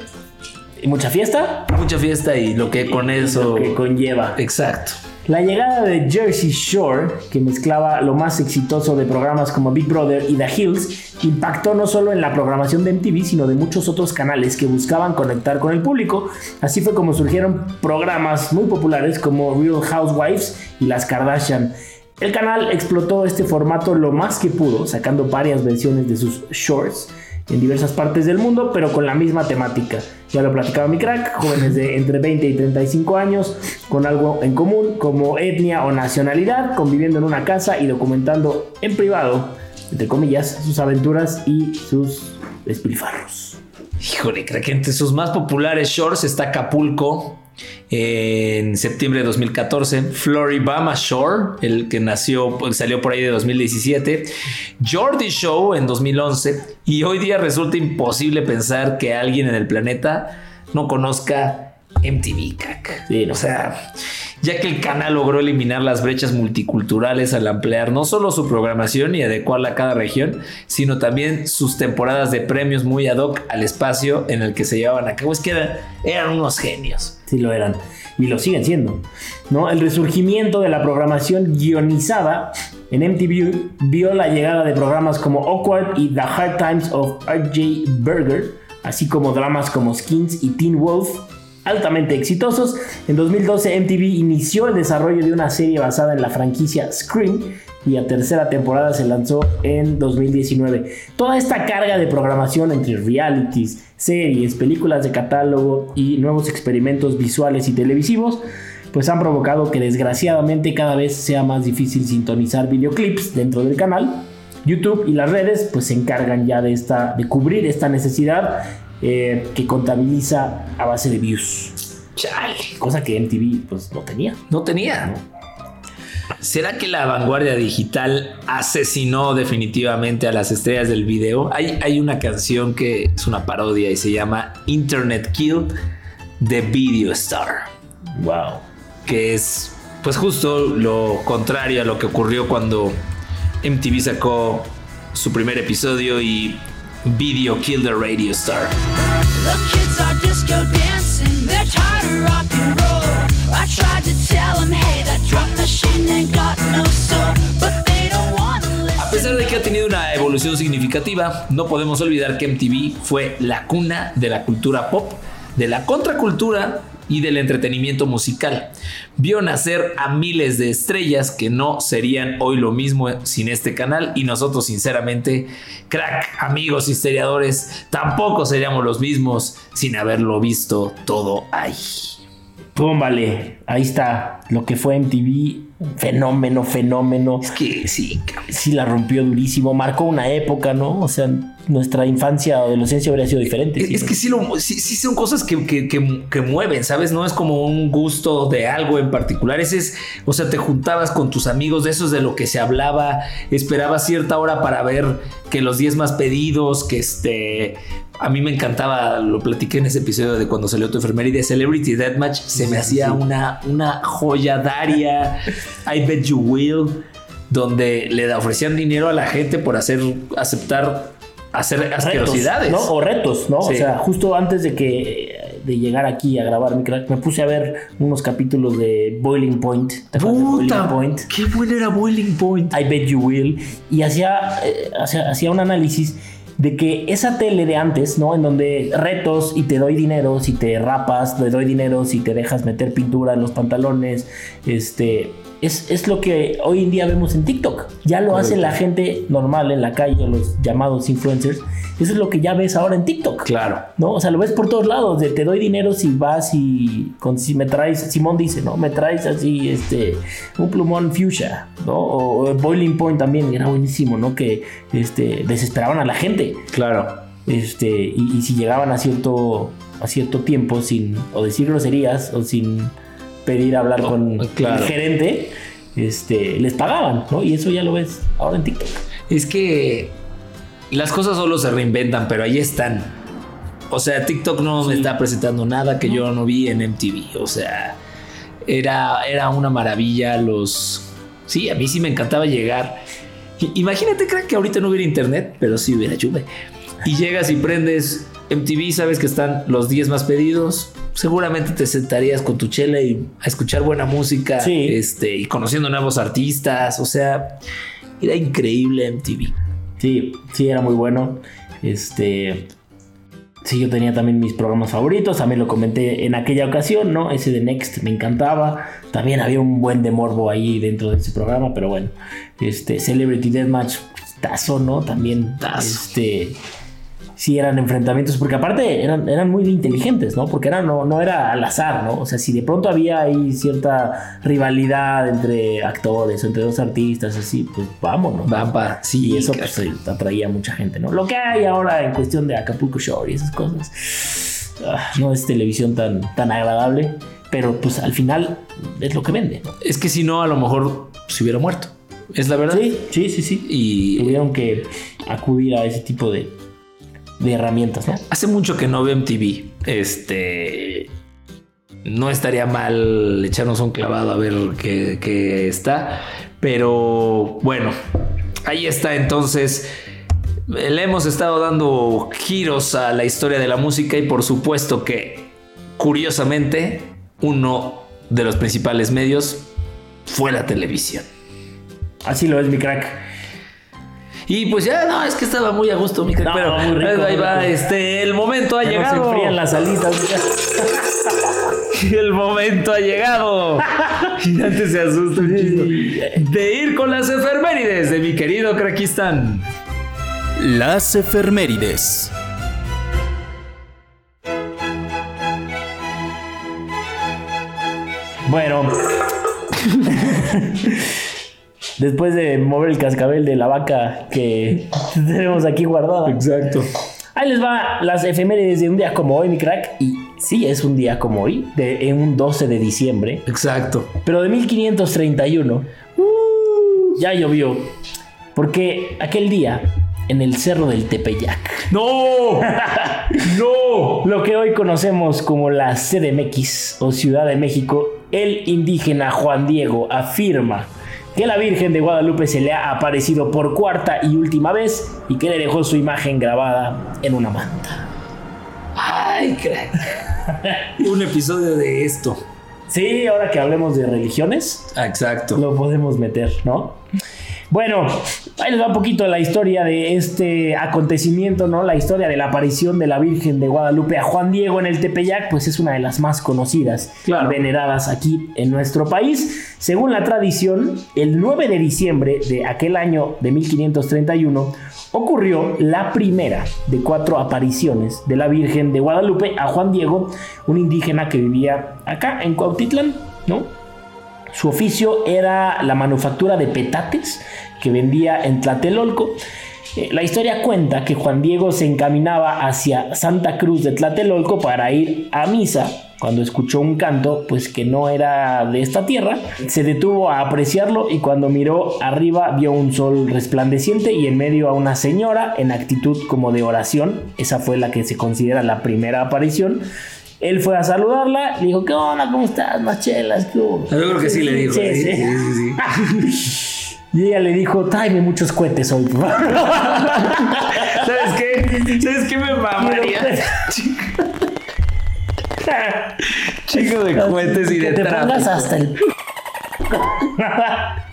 y mucha fiesta mucha fiesta y lo que con eso... que conlleva. Exacto. La llegada de Jersey Shore, que mezclaba lo más exitoso de programas como Big Brother y The Hills, impactó no solo en la programación de MTV, sino de muchos otros canales que buscaban conectar con el público. Así fue como surgieron programas muy populares como Real Housewives y Las Kardashian. El canal explotó este formato lo más que pudo, sacando varias versiones de sus shorts en diversas partes del mundo, pero con la misma temática. Ya lo platicaba mi crack, jóvenes de entre 20 y 35 años, con algo en común como etnia o nacionalidad, conviviendo en una casa y documentando en privado, entre comillas, sus aventuras y sus despilfarros. Híjole, que entre sus más populares shorts está Acapulco en septiembre de 2014, Floribama Shore, el que nació, salió por ahí de 2017, Jordi Show en 2011 y hoy día resulta imposible pensar que alguien en el planeta no conozca MTV, cac. Sí, no. O sea, ya que el canal logró eliminar las brechas multiculturales al ampliar no solo su programación y adecuarla a cada región, sino también sus temporadas de premios muy ad hoc al espacio en el que se llevaban a cabo. Es que eran, unos genios. Sí lo eran y lo siguen siendo. ¿no? El resurgimiento de la programación guionizada en MTV vio la llegada de programas como Awkward y The Hard Times of R.J. Berger, así como dramas como Skins y Teen Wolf, altamente exitosos. En 2012 MTV inició el desarrollo de una serie basada en la franquicia Scream cuya tercera temporada se lanzó en 2019. Toda esta carga de programación entre realities, series, películas de catálogo y nuevos experimentos visuales y televisivos pues han provocado que desgraciadamente cada vez sea más difícil sintonizar videoclips dentro del canal. YouTube y las redes pues se encargan ya de, esta, de cubrir esta necesidad eh, que contabiliza a base de views. Chale, Cosa que MTV pues no tenía. no tenía. ¿Será que la vanguardia digital asesinó definitivamente a las estrellas del video? Hay, hay una canción que es una parodia y se llama Internet Kill The Video Star. Wow. que es pues justo lo contrario a lo que ocurrió cuando MTV sacó su primer episodio y Video Kill the Radio Star. The kids are disco dancing, they're tired of rock and roll. I tried to tell them, hey, that drum machine ain't got no soul, but they don't want to listen. A pesar de que ha tenido una evolución significativa, no podemos olvidar que MTV fue la cuna de la cultura pop, de la contracultura y del entretenimiento musical. Vio nacer a miles de estrellas que no serían hoy lo mismo sin este canal y nosotros sinceramente, crack, amigos historiadores, tampoco seríamos los mismos sin haberlo visto todo ahí. Pum, vale. Ahí está lo que fue MTV. Fenómeno, fenómeno. Es que sí. Sí la rompió durísimo. Marcó una época, ¿no? O sea, nuestra infancia o adolescencia habría sido diferente. Es, es que sí, lo- sí- sí son cosas que, que- que- que mueven, ¿sabes? No es como un gusto de algo en particular. Ese es, o sea, te juntabas con tus amigos, de eso es de lo que se hablaba. Esperabas cierta hora para ver que los 10 más pedidos, que este. A mí me encantaba, lo platiqué en ese episodio de cuando salió tu enfermera y de Celebrity Deathmatch. Se me hacía una, una joya daria. I bet you will. Donde le ofrecían dinero a la gente por hacer, aceptar hacer asquerosidades. ¿no? O retos, ¿no? Sí. O sea, justo antes de que de llegar aquí a grabar mi crack, me puse a ver unos capítulos de Boiling Point. ¿Te de Boiling Puta, Point? qué bueno era Boiling Point. I bet you will. Y hacía, eh, hacía, hacía un análisis de que esa tele de antes, ¿no? En donde retos y te doy dinero si te rapas, te doy dinero si te dejas meter pintura en los pantalones, este... Es, es lo que hoy en día vemos en TikTok. Ya lo hace la gente normal en la calle, los llamados influencers. Eso es lo que ya ves ahora en TikTok. Claro. ¿no? O sea, lo ves por todos lados, de te doy dinero si vas y con, si me traes, Simón dice, ¿no? Me traes así, este, un plumón fuchsia, ¿no? O, o Boiling Point también, era buenísimo, ¿no? Que, este, desesperaban a la gente, Claro. este, y, y si llegaban a cierto, a cierto tiempo sin, o decir groserías, o sin pedir hablar con claro. el gerente, este, les pagaban, ¿no? Y eso ya lo ves ahora en TikTok. Es que las cosas solo se reinventan, pero ahí están. O sea, TikTok no me está presentando nada que yo no vi en MTV. O sea, era, era una maravilla los... Sí, a mí sí me encantaba llegar. Imagínate, crack, que ahorita no hubiera internet, pero sí hubiera chuve. Y llegas y prendes MTV, sabes que están los 10 más pedidos. Seguramente te sentarías con tu chela y a escuchar buena música. Sí. Este, y conociendo nuevos artistas. O sea, era increíble MTV. Sí, sí, era muy bueno. Este. Sí, yo tenía también mis programas favoritos. También lo comenté en aquella ocasión, ¿no? Ese de Next me encantaba. También había un buen de morbo ahí dentro de ese programa, pero bueno. Este, Celebrity Deathmatch, tazo, ¿no? También. Tazo. Este. Sí, eran enfrentamientos, porque aparte eran, eran muy inteligentes, ¿no? Porque era, no, no era al azar, ¿no? O sea, si de pronto había ahí cierta rivalidad entre actores, entre dos artistas, así, pues vámonos. Vampa, sí, Y eso pues, atraía a mucha gente, ¿no? Lo que hay ahora en cuestión de Acapulco Shore y esas cosas, ah, no es televisión tan, tan agradable, pero pues al final es lo que vende, ¿no? Es que si no, a lo mejor se hubiera muerto. Es la verdad. Sí, sí, sí, sí. Y Tuvieron que acudir a ese tipo de, de herramientas, ¿no? hace mucho que no veo MTV. Este. No estaría mal echarnos un clavado a ver qué, qué está. Pero bueno, ahí está entonces. Le hemos estado dando giros a la historia de la música y por supuesto que, curiosamente, uno de los principales medios fue la televisión. Así lo es mi crack. Y pues ya, no, es que estaba muy a gusto, mi No, pero muy rico, ahí muy va, rico. este, el momento ha no se llegado. enfrían las alitas. El momento ha llegado. Y antes se asusta un chingo. De ir con las efemérides de mi querido Krakistán. Las efemérides. Bueno. Después de mover el cascabel de la vaca que tenemos aquí guardada. Exacto. Ahí les va las efemérides de un día como hoy, mi crack. Y sí, es un día como hoy, de, en un 12 de diciembre. Exacto. Pero de 1531 ya llovió. Porque aquel día, en el cerro del Tepeyac, ¡No! ¡No! lo que hoy conocemos como la CDMX o Ciudad de México, el indígena Juan Diego afirma que la Virgen de Guadalupe se le ha aparecido por cuarta y última vez y que le dejó su imagen grabada en una manta. ¡Ay, crack! Un episodio de esto. Sí, ahora que hablemos de religiones, Exacto. lo podemos meter, ¿no? Bueno, ahí les va un poquito la historia de este acontecimiento, ¿no? La historia de la aparición de la Virgen de Guadalupe a Juan Diego en el Tepeyac, pues es una de las más conocidas Claro. y veneradas aquí en nuestro país. Según la tradición, el 9 de diciembre de aquel año de 1531 ocurrió la primera de cuatro apariciones de la Virgen de Guadalupe a Juan Diego, un indígena que vivía acá en Cuautitlán, ¿no? Su oficio era la manufactura de petates que vendía en Tlatelolco. Eh, La historia cuenta que Juan Diego se encaminaba hacia Santa Cruz de Tlatelolco para ir a misa. Cuando escuchó un canto, pues que no era de esta tierra, se detuvo a apreciarlo y cuando miró arriba vio un sol resplandeciente y en medio a una señora en actitud como de oración. Esa fue la que se considera la primera aparición. Él fue a saludarla, le dijo, ¿qué onda? ¿Cómo estás? Más chelas, ¿qué hubo?". Yo creo que sí le dijo. Sí, ¿eh? sí. Sí, sí. Y ella le dijo, tráeme muchos cohetes hoy. por favor". ¿Sabes qué? ¿Sabes qué me mamaría? Chico de cohetes y de que te pongas hasta el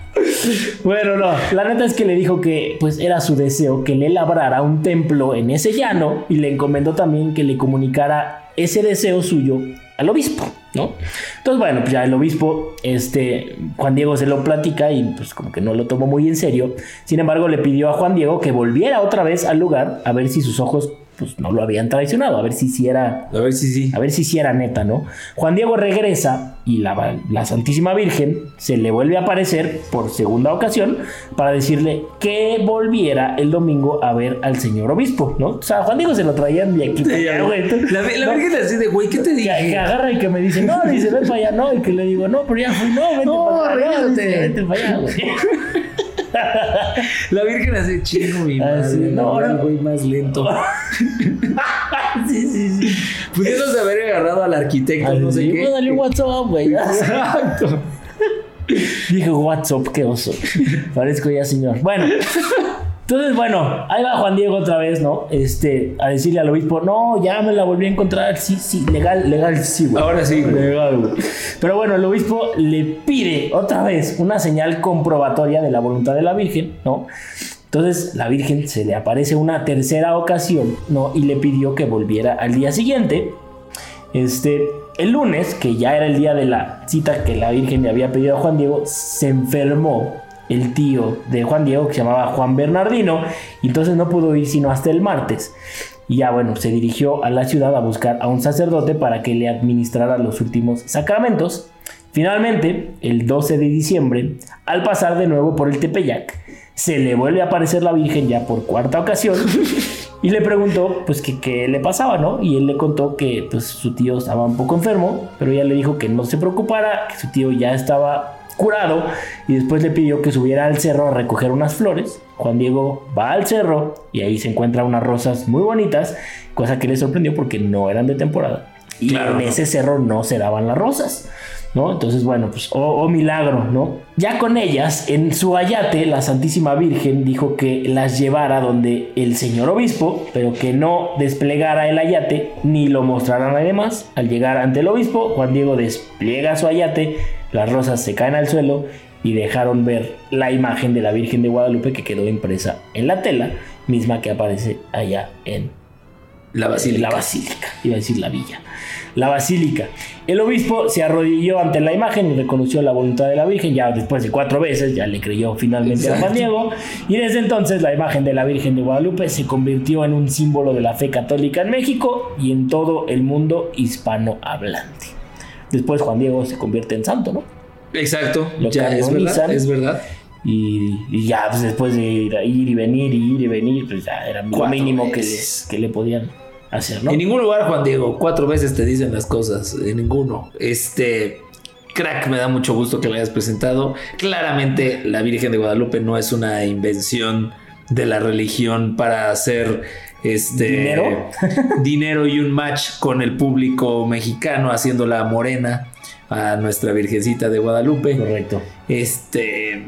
bueno, no, la neta es que le dijo que pues era su deseo que le labrara un templo en ese llano y le encomendó también que le comunicara ese deseo suyo al obispo, ¿no? Entonces, bueno, pues ya el obispo, este, Juan Diego se lo platica y pues como que no lo tomó muy en serio. Sin embargo, le pidió a Juan Diego que volviera otra vez al lugar a ver si sus ojos pues no lo habían traicionado, a ver si sí era A ver si sí. a ver si sí era neta, ¿no? Juan Diego regresa y la, la Santísima Virgen se le vuelve a aparecer por segunda ocasión para decirle que volviera el domingo a ver al señor obispo, ¿no? O sea, Juan Diego se lo traían de aquí. para allá, güey. Entonces, La, la no, Virgen así de, güey, ¿qué te dije? que agarra y que me dice, no, dice, ven para allá, no, y que le digo, no, pero ya fui, no, vente No, para vente para allá, güey. La Virgen así, chingo mi Ah, madre. sí, no, el güey más lento. sí, sí, sí. Pudiéndose haber agarrado al arquitecto, no sé Así, qué. dale un WhatsApp, güey. Exacto. Dije, WhatsApp, qué oso. Parezco ya señor. Bueno. Entonces, bueno, ahí va Juan Diego otra vez, ¿no? Este, a decirle al obispo, no, ya me la volví a encontrar. Sí, sí, legal, legal, sí, güey. Ahora sí, güey. Legal, güey. Pero bueno, el obispo le pide otra vez una señal comprobatoria de la voluntad de la Virgen, ¿no? Entonces la Virgen se le aparece una tercera ocasión, ¿no? Y le pidió que volviera al día siguiente. Este, el lunes, que ya era el día de la cita que la Virgen le había pedido a Juan Diego, se enfermó el tío de Juan Diego, que se llamaba Juan Bernardino, y entonces no pudo ir sino hasta el martes. Y ya bueno, se dirigió a la ciudad a buscar a un sacerdote para que le administrara los últimos sacramentos. Finalmente, el 12 de diciembre, al pasar de nuevo por el Tepeyac, se le vuelve a aparecer la Virgen ya por cuarta ocasión y le preguntó pues que qué le pasaba, ¿no? Y él le contó que pues su tío estaba un poco enfermo, pero ella le dijo que no se preocupara, que su tío ya estaba curado y después le pidió que subiera al cerro a recoger unas flores. Juan Diego va al cerro y ahí se encuentra unas rosas muy bonitas, cosa que le sorprendió porque no eran de temporada. Y Claro, en no. ese cerro no se daban las rosas. ¿No? Entonces, bueno, pues, oh, oh, milagro, ¿no? Ya con ellas, en su ayate, la Santísima Virgen dijo que las llevara donde el señor obispo, pero que no desplegara el ayate ni lo mostrara a nadie más. Al llegar ante el obispo, Juan Diego despliega su ayate, las rosas se caen al suelo y dejaron ver la imagen de la Virgen de Guadalupe que quedó impresa en la tela, misma que aparece allá en La basílica. la basílica, iba a decir la villa. La basílica. El obispo se arrodilló ante la imagen y reconoció la voluntad de la Virgen. Ya después de cuatro veces, ya le creyó finalmente a Juan Diego. Y desde entonces, la imagen de la Virgen de Guadalupe se convirtió en un símbolo de la fe católica en México y en todo el mundo hispanohablante. Después, Juan Diego se convierte en santo, ¿no? Exacto. Lo ya, es verdad. Es verdad. Y, y ya pues, después de ir, ir y venir y ir y venir, pues ya era lo mínimo que, que le podían hacer, ¿no? En ningún lugar, Juan Diego, cuatro veces te dicen las cosas. En ninguno. Este. Crack, me da mucho gusto que lo hayas presentado. Claramente, la Virgen de Guadalupe no es una invención de la religión para hacer este ¿Dinero? dinero y un match con el público mexicano, haciéndola morena a nuestra Virgencita de Guadalupe. Correcto. Este.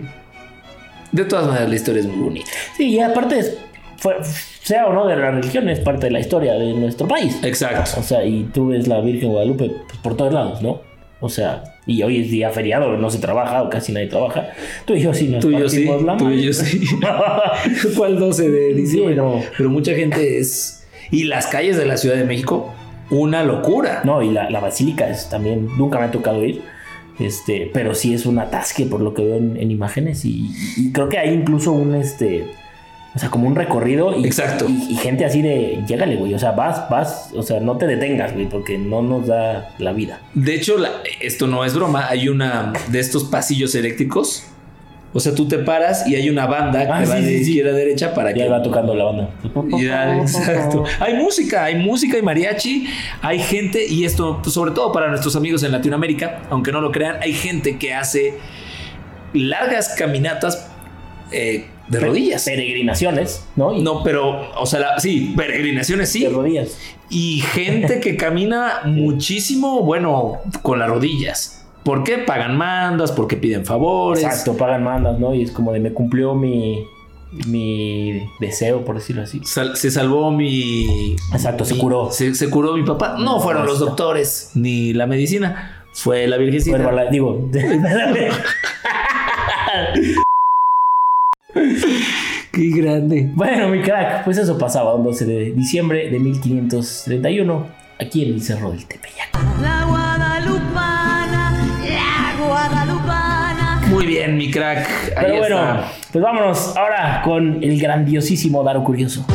De todas maneras, la historia es muy bonita. Sí, y aparte, es- fue- sea o no de la religión, es parte de la historia de nuestro país. Exacto. O sea, y tú ves la Virgen Guadalupe pues, por todos lados, ¿no? O sea, y hoy es día feriado, no se trabaja o casi nadie trabaja. Tú y yo sí nos Tú yo sí. la Tú y yo sí. ¿Cuál 12 de diciembre? Sí, no. Pero mucha gente es. Y las calles de la Ciudad de México, una locura. No, y la, la basílica es también, nunca me ha tocado ir. Este, pero sí es un atasque por lo que veo en, en imágenes. Y, y creo que hay incluso un este. O sea, como un recorrido. Y, Exacto. Y, y gente así de. Llégale, güey. O sea, vas, vas. O sea, no te detengas, güey, porque no nos da la vida. De hecho, la- esto no es broma. Hay una de estos pasillos eléctricos. O sea, tú te paras y hay una banda que Ah, va sí, de sí, sí. izquierda a derecha para que. Ya va tocando la banda. Ya, exacto. Hay música, hay música y mariachi, hay gente, y esto, pues, sobre todo para nuestros amigos en Latinoamérica, aunque no lo crean, hay gente que hace largas caminatas eh, de rodillas. Peregrinaciones, ¿no? Y No, pero, o sea, la- sí, peregrinaciones sí. de rodillas. Y gente que camina muchísimo, bueno, con las rodillas. ¿Por qué? Pagan mandas, porque piden favores. Exacto, pagan mandas, ¿no? Y es como de me cumplió mi, mi deseo, por decirlo así. Sal- se salvó mi. Exacto, se curó. Se, se curó mi papá. No fueron los doctores ni la medicina. Fue la virgencita. Bueno, la- digo, Qué grande. bueno, mi crack, pues eso pasaba un 12 de diciembre de 1531 aquí en el Cerro del Tepeyac. La guadalupana, la guadalupana. Muy bien, mi crack. Ahí Pero bueno, está. pues vámonos ahora con el grandiosísimo Daro Curioso.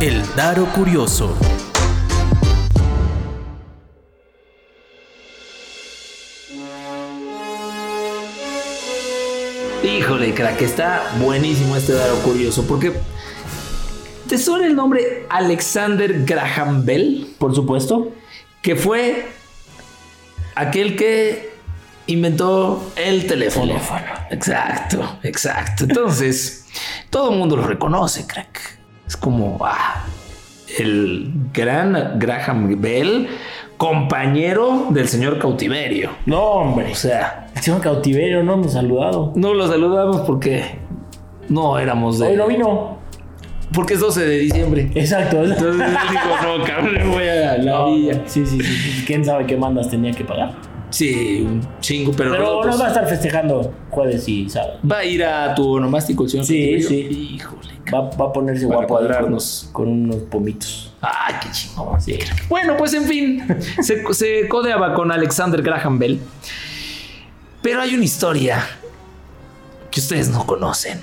El Daro Curioso. Híjole, crack, está buenísimo este dado curioso. Porque. ¿Te suena el nombre Alexander Graham Bell? Por supuesto. Que fue aquel que inventó el teléfono. Teléfono. Exacto, exacto. Entonces, todo el mundo lo reconoce, crack. Es como, ah, el gran Graham Bell, compañero del señor cautiverio. No, hombre. O sea, El señor cautiverio no nos ha saludado. no lo saludamos porque no éramos de. Hoy no vino. Porque es 12 de diciembre. Exacto. Entonces digo, no, cabrón, voy a la No, villa. sí, sí, sí, sí. ¿Quién sabe qué mandas tenía que pagar? Sí, un chingo, pero, Pero nosotros- nos va a estar festejando jueves y sábado. va a ir a tu onomástico el señor Sí, sí. Híjole. Va, va a ponerse Para guapo ahí cuadrarnos. con, con unos pomitos. Ay, qué chingón. sí. Bueno, pues en fin, se, se codeaba con Alexander Graham Bell. Pero hay una historia que ustedes no conocen.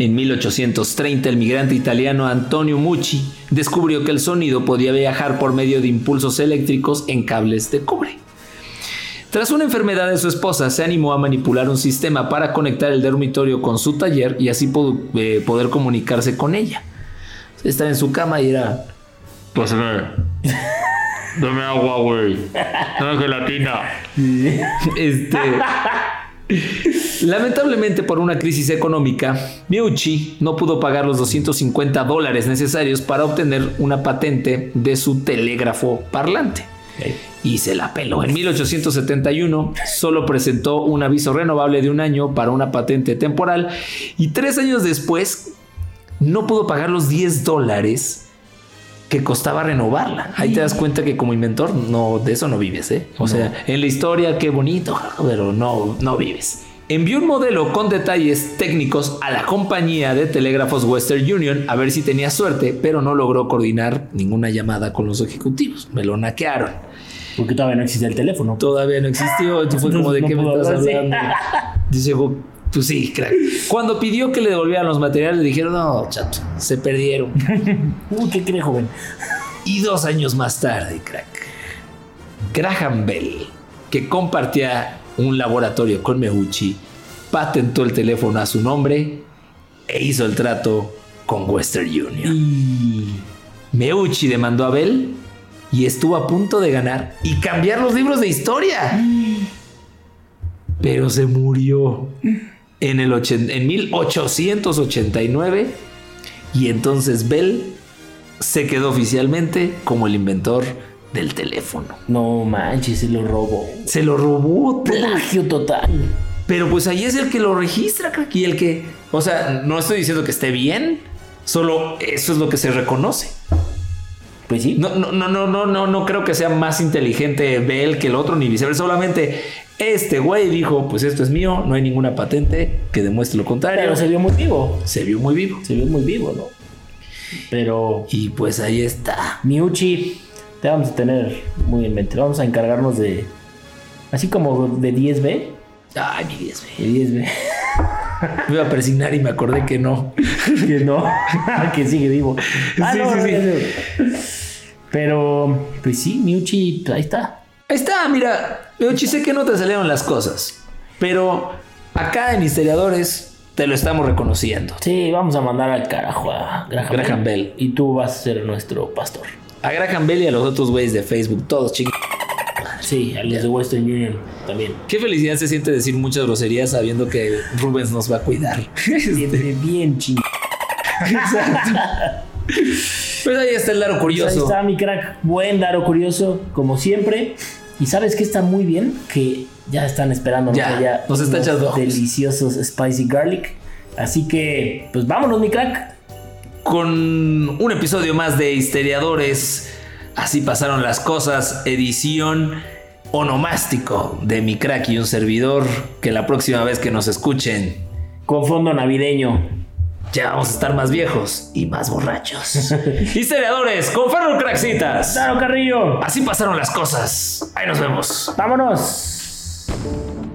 En 1830, el migrante italiano Antonio Mucci descubrió que el sonido podía viajar por medio de impulsos eléctricos en cables de cobre. Tras una enfermedad de su esposa, se animó a manipular un sistema para conectar el dormitorio con su taller y así po- eh, poder comunicarse con ella. Estaba en su cama y era. Pásame. Dame agua, güey. Dame gelatina. Este. Lamentablemente por una crisis económica, Miucci no pudo pagar los 250 dólares necesarios para obtener una patente de su telégrafo parlante. Y se la peló. En 1871 solo presentó un aviso renovable de un año para una patente temporal y tres años después no pudo pagar los 10 dólares que costaba renovarla. Ahí te das cuenta que como inventor no de eso no vives, ¿eh? O sea, en la historia qué bonito, pero no no vives. Envió un modelo con detalles técnicos a la compañía de telégrafos Western Union a ver si tenía suerte, pero no logró coordinar ninguna llamada con los ejecutivos. Me lo naquearon. Porque todavía no existe el teléfono. Todavía no existió. Esto fue como de No qué me estás hablando. Dice, pues sí, crack. Cuando pidió que le devolvieran los materiales, le dijeron, no, chato, se perdieron. Uy, ¿qué cree, joven? Y dos años más tarde, crack, Graham Bell, que compartía un laboratorio con Meucci, patentó el teléfono a su nombre e hizo el trato con Western Union. Meucci demandó a Bell y estuvo a punto de ganar y cambiar los libros de historia. Pero se murió en, el en 1889 y entonces Bell se quedó oficialmente como el inventor del teléfono. No manches, se lo robó. Se lo robó. Plagio total. Pero pues ahí es el que lo registra, crack, y el que, o sea, no estoy diciendo que esté bien, solo eso es lo que se reconoce. Pues sí. No, no, no, no, no, no, no creo que sea más inteligente Bell que el otro, ni viceversa. Solamente este güey dijo, pues esto es mío, no hay ninguna patente que demuestre lo contrario. Pero se vio muy vivo. se vio muy vivo. Se vio muy vivo, ¿no? Pero Y pues ahí está. Miuchi, te vamos a tener muy en mente. Vamos a encargarnos de. Así como de 10B. Ay, mi 10, De 10B. Me iba a persignar y me acordé que no. que no. que sigue vivo. Ah, Sí, no, sí, no, sí. no. Pero, pues sí, Miuchi, ahí está. Ahí está, mira. Yo sé que no te salieron las cosas. Pero acá en Historiadores te lo estamos reconociendo. Sí, vamos a mandar al carajo a Graham, Graham Bell. Y tú vas a ser nuestro pastor. A Graham Bell y a los otros güeyes de Facebook, todos ching. Sí, a los de Western Union también. Qué felicidad se siente decir muchas groserías sabiendo que Rubens nos va a cuidar. Bien, bien, bien ching. Pues ahí está el Laro Ahí curioso. está mi crack, buen daro curioso, como siempre. Y sabes que está muy bien, que ya están esperando Ya, nos está deliciosos spicy garlic. Así que, pues vámonos, mi crack. Con un episodio más de Histeriadores. Así pasaron las cosas. Edición onomástico de mi crack y un servidor. Que la próxima vez que nos escuchen, Con fondo navideño. ya vamos a estar más viejos y más borrachos. Histeriadores, con Ferro Craxitas. Claro, Carrillo. Así pasaron las cosas. Ahí nos vemos. Vámonos.